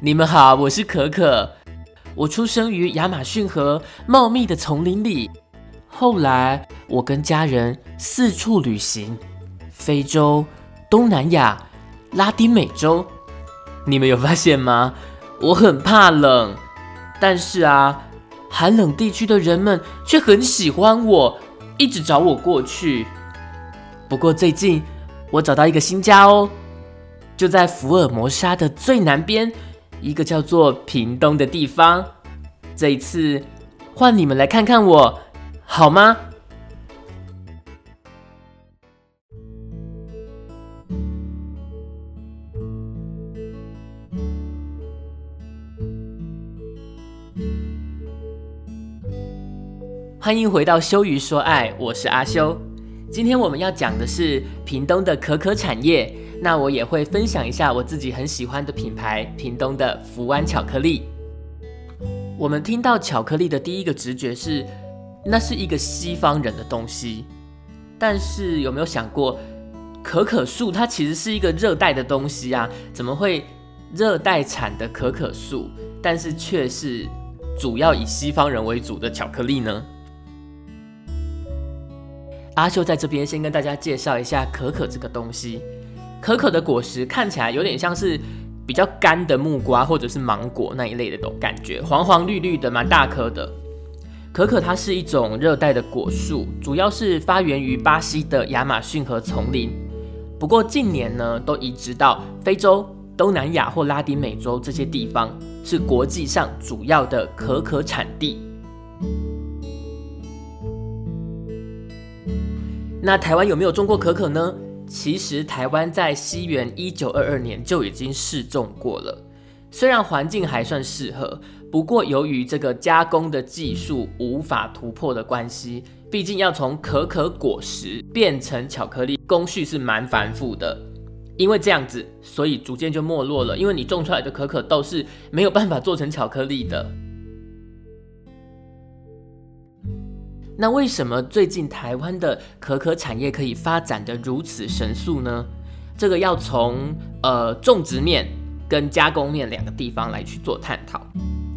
你们好，我是可可。我出生于亚马逊河茂密的丛林里，后来我跟家人四处旅行，非洲、东南亚、拉丁美洲。你们有发现吗？我很怕冷，但是啊，寒冷地区的人们却很喜欢我，一直找我过去。不过最近我找到一个新家哦，就在福尔摩沙的最南边。一个叫做屏东的地方，这一次换你们来看看我，好吗？欢迎回到修鱼说爱，我是阿修。今天我们要讲的是屏东的可可产业。那我也会分享一下我自己很喜欢的品牌——屏东的福湾巧克力。我们听到巧克力的第一个直觉是，那是一个西方人的东西。但是有没有想过，可可树它其实是一个热带的东西啊？怎么会热带产的可可树，但是却是主要以西方人为主的巧克力呢？阿秀在这边先跟大家介绍一下可可这个东西。可可的果实看起来有点像是比较干的木瓜或者是芒果那一类的种感觉，黄黄绿绿的，蛮大颗的。可可它是一种热带的果树，主要是发源于巴西的亚马逊河丛林。不过近年呢，都移植到非洲、东南亚或拉丁美洲这些地方，是国际上主要的可可产地。那台湾有没有种过可可呢？其实台湾在西元一九二二年就已经试种过了，虽然环境还算适合，不过由于这个加工的技术无法突破的关系，毕竟要从可可果实变成巧克力，工序是蛮繁复的。因为这样子，所以逐渐就没落了。因为你种出来的可可豆是没有办法做成巧克力的。那为什么最近台湾的可可产业可以发展的如此神速呢？这个要从呃种植面跟加工面两个地方来去做探讨。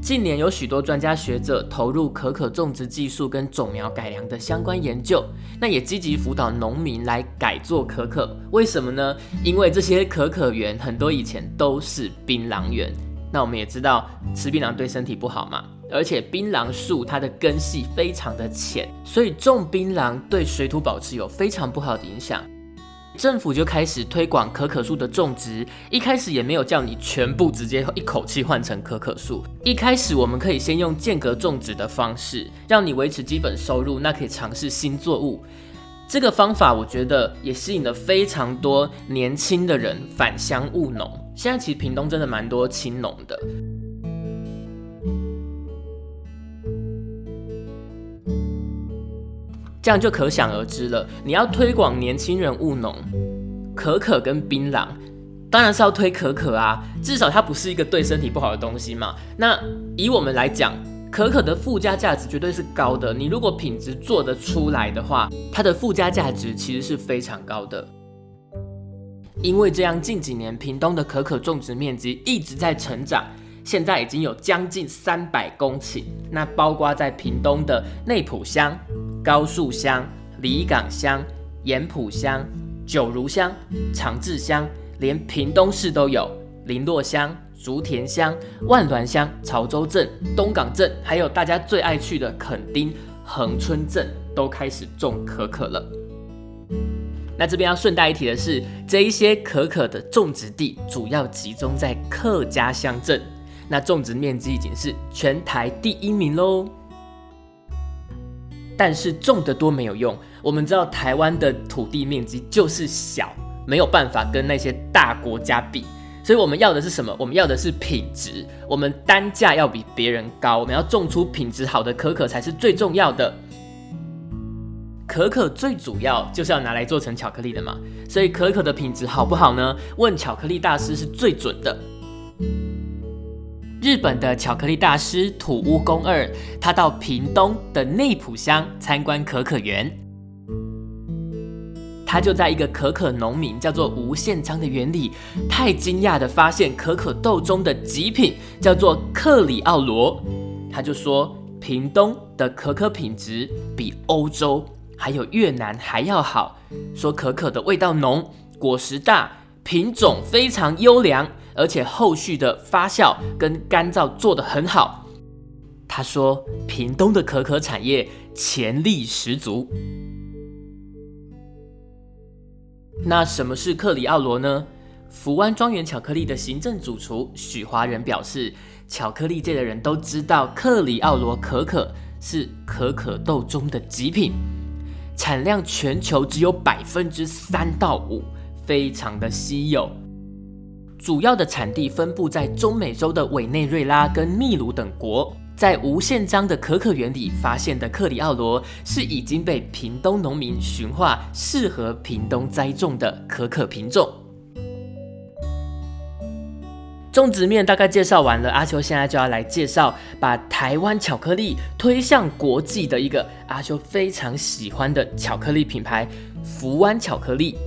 近年有许多专家学者投入可可种植技术跟种苗改良的相关研究，那也积极辅导农民来改做可可。为什么呢？因为这些可可园很多以前都是槟榔园。那我们也知道吃槟榔对身体不好嘛。而且槟榔树它的根系非常的浅，所以种槟榔对水土保持有非常不好的影响。政府就开始推广可可树的种植，一开始也没有叫你全部直接一口气换成可可树。一开始我们可以先用间隔种植的方式，让你维持基本收入，那可以尝试新作物。这个方法我觉得也吸引了非常多年轻的人返乡务农。现在其实屏东真的蛮多青农的。这样就可想而知了。你要推广年轻人务农，可可跟槟榔，当然是要推可可啊，至少它不是一个对身体不好的东西嘛。那以我们来讲，可可的附加价值绝对是高的。你如果品质做得出来的话，它的附加价值其实是非常高的。因为这样，近几年屏东的可可种植面积一直在成长，现在已经有将近三百公顷。那包括在屏东的内埔乡。高树乡、离港乡、盐埔乡、九如乡、长治乡，连屏东市都有。林洛乡、竹田乡、万峦乡、潮州镇、东港镇，还有大家最爱去的垦丁、恒春镇，都开始种可可了。那这边要顺带一提的是，这一些可可的种植地主要集中在客家乡镇，那种植面积已经是全台第一名喽。但是种的多没有用，我们知道台湾的土地面积就是小，没有办法跟那些大国家比，所以我们要的是什么？我们要的是品质，我们单价要比别人高，我们要种出品质好的可可才是最重要的。可可最主要就是要拿来做成巧克力的嘛，所以可可的品质好不好呢？问巧克力大师是最准的。日本的巧克力大师土屋公二，他到屏东的内埔乡参观可可园。他就在一个可可农民叫做吴宪章的园里，太惊讶的发现可可豆中的极品叫做克里奥罗。他就说，屏东的可可品质比欧洲还有越南还要好，说可可的味道浓，果实大，品种非常优良，而且后续的发酵跟干燥做得很好。他说，屏东的可可产业潜力十足。那什么是克里奥罗呢？福湾庄园巧克力的行政主厨许华人表示，巧克力界的人都知道克里奥罗可可是可可豆中的极品，产量全球只有百分之三到五，非常的稀有。主要的产地分布在中美洲的委内瑞拉跟秘鲁等国。在无限章的可可园里发现的克里奥罗是已经被屏东农民驯化，适合屏东栽种的可可品种。种植面大概介绍完了，阿修现在就要来介绍把台湾巧克力推向国际的一个阿修非常喜欢的巧克力品牌——福湾巧克力。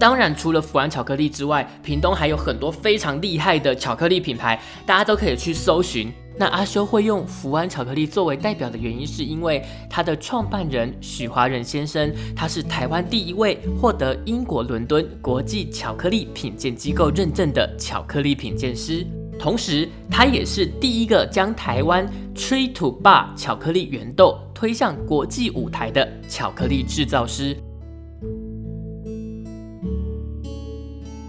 当然，除了福安巧克力之外，屏东还有很多非常厉害的巧克力品牌，大家都可以去搜寻。那阿修会用福安巧克力作为代表的原因，是因为他的创办人许华仁先生，他是台湾第一位获得英国伦敦国际巧克力品鉴机构认证的巧克力品鉴师，同时他也是第一个将台湾 Tree to Bar 巧克力原豆推向国际舞台的巧克力制造师。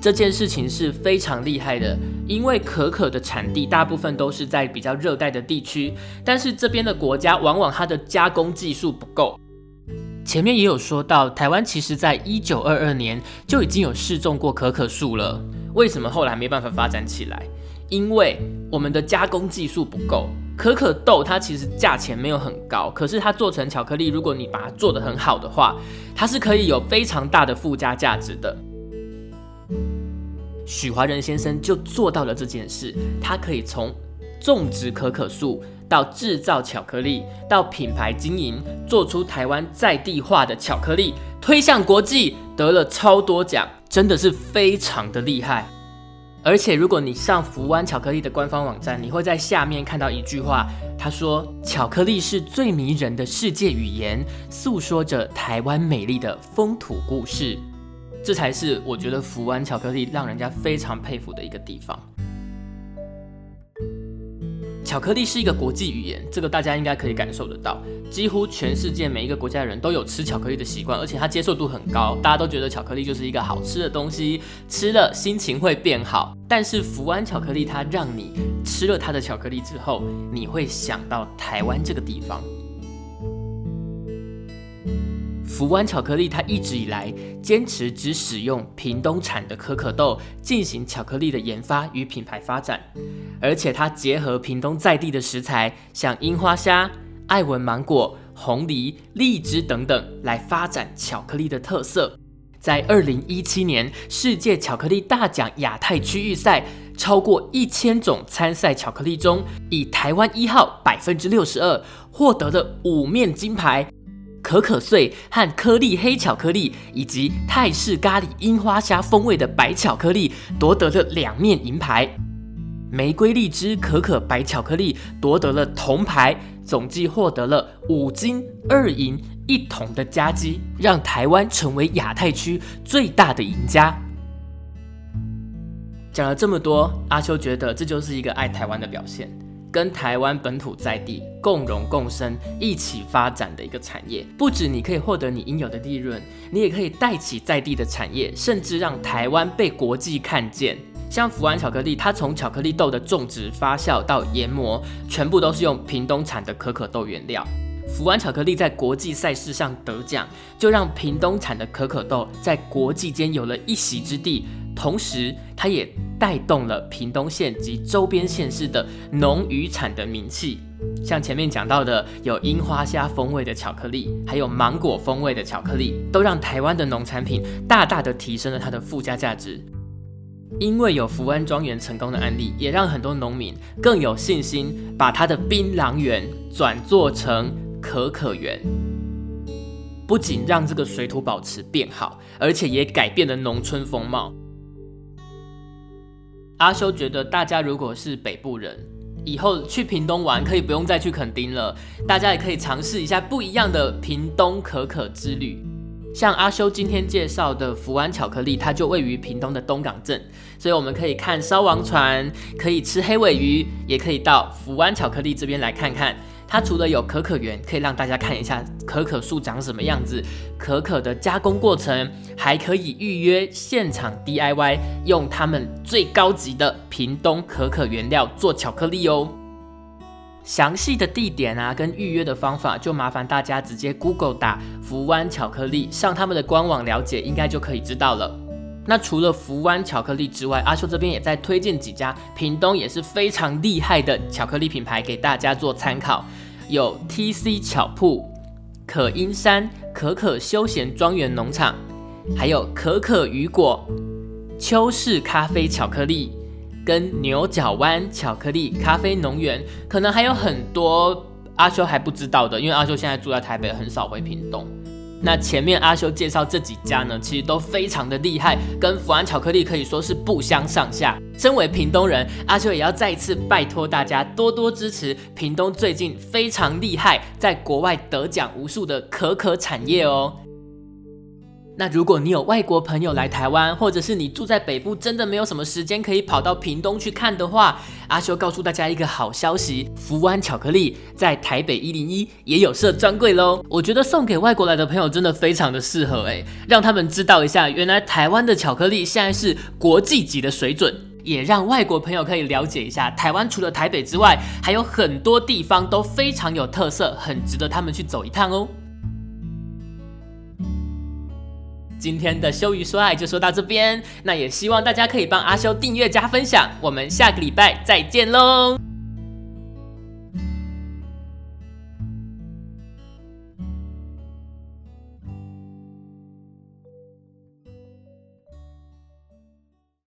这件事情是非常厉害的，因为可可的产地大部分都是在比较热带的地区，但是这边的国家往往它的加工技术不够。前面也有说到，台湾其实在一九二二年就已经有试种过可可树了，为什么后来没办法发展起来？因为我们的加工技术不够。可可豆它其实价钱没有很高，可是它做成巧克力，如果你把它做得很好的话，它是可以有非常大的附加价值的。许华仁先生就做到了这件事，他可以从种植可可树到制造巧克力，到品牌经营，做出台湾在地化的巧克力，推向国际，得了超多奖，真的是非常的厉害。而且如果你上福湾巧克力的官方网站，你会在下面看到一句话，他说：“巧克力是最迷人的世界语言，诉说着台湾美丽的风土故事。”这才是我觉得福湾巧克力让人家非常佩服的一个地方。巧克力是一个国际语言，这个大家应该可以感受得到。几乎全世界每一个国家的人都有吃巧克力的习惯，而且它接受度很高，大家都觉得巧克力就是一个好吃的东西，吃了心情会变好。但是福湾巧克力，它让你吃了它的巧克力之后，你会想到台湾这个地方。福湾巧克力，它一直以来坚持只使用屏东产的可可豆进行巧克力的研发与品牌发展，而且它结合屏东在地的食材，像樱花虾、爱文芒果、红梨、荔枝等等，来发展巧克力的特色。在二零一七年世界巧克力大奖亚太区域赛，超过一千种参赛巧克力中，以台湾一号百分之六十二获得了五面金牌。可可碎和颗粒黑巧克力，以及泰式咖喱樱花虾风味的白巧克力夺得了两面银牌。玫瑰荔枝可可白巧克力夺得了铜牌，总计获得了五金二银一铜的佳绩，让台湾成为亚太区最大的赢家。讲了这么多，阿秋觉得这就是一个爱台湾的表现。跟台湾本土在地共荣共生、一起发展的一个产业，不止你可以获得你应有的利润，你也可以带起在地的产业，甚至让台湾被国际看见。像福安巧克力，它从巧克力豆的种植、发酵到研磨，全部都是用屏东产的可可豆原料。福安巧克力在国际赛事上得奖，就让屏东产的可可豆在国际间有了一席之地。同时，它也带动了屏东县及周边县市的农渔产的名气。像前面讲到的，有樱花虾风味的巧克力，还有芒果风味的巧克力，都让台湾的农产品大大的提升了它的附加价值。因为有福安庄园成功的案例，也让很多农民更有信心，把他的槟榔园转做成可可园。不仅让这个水土保持变好，而且也改变了农村风貌。阿修觉得，大家如果是北部人，以后去屏东玩可以不用再去垦丁了，大家也可以尝试一下不一样的屏东可可之旅。像阿修今天介绍的福湾巧克力，它就位于屏东的东港镇，所以我们可以看烧王船，可以吃黑尾鱼，也可以到福湾巧克力这边来看看。它除了有可可园，可以让大家看一下可可树长什么样子，可可的加工过程，还可以预约现场 DIY，用他们最高级的屏东可可原料做巧克力哦。详细的地点啊，跟预约的方法，就麻烦大家直接 Google 打福湾巧克力，上他们的官网了解，应该就可以知道了。那除了福湾巧克力之外，阿秀这边也在推荐几家屏东也是非常厉害的巧克力品牌给大家做参考，有 TC 巧铺、可因山可可休闲庄园农场，还有可可雨果、秋氏咖啡巧克力。跟牛角湾巧克力咖啡农园，可能还有很多阿修还不知道的，因为阿修现在住在台北，很少回屏东。那前面阿修介绍这几家呢，其实都非常的厉害，跟福安巧克力可以说是不相上下。身为屏东人，阿修也要再一次拜托大家多多支持屏东最近非常厉害，在国外得奖无数的可可产业哦。那如果你有外国朋友来台湾，或者是你住在北部，真的没有什么时间可以跑到屏东去看的话，阿修告诉大家一个好消息：福湾巧克力在台北一零一也有设专柜喽。我觉得送给外国来的朋友真的非常的适合哎，让他们知道一下，原来台湾的巧克力现在是国际级的水准，也让外国朋友可以了解一下，台湾除了台北之外，还有很多地方都非常有特色，很值得他们去走一趟哦。今天的羞于说爱就说到这边，那也希望大家可以帮阿修订阅加分享，我们下个礼拜再见喽。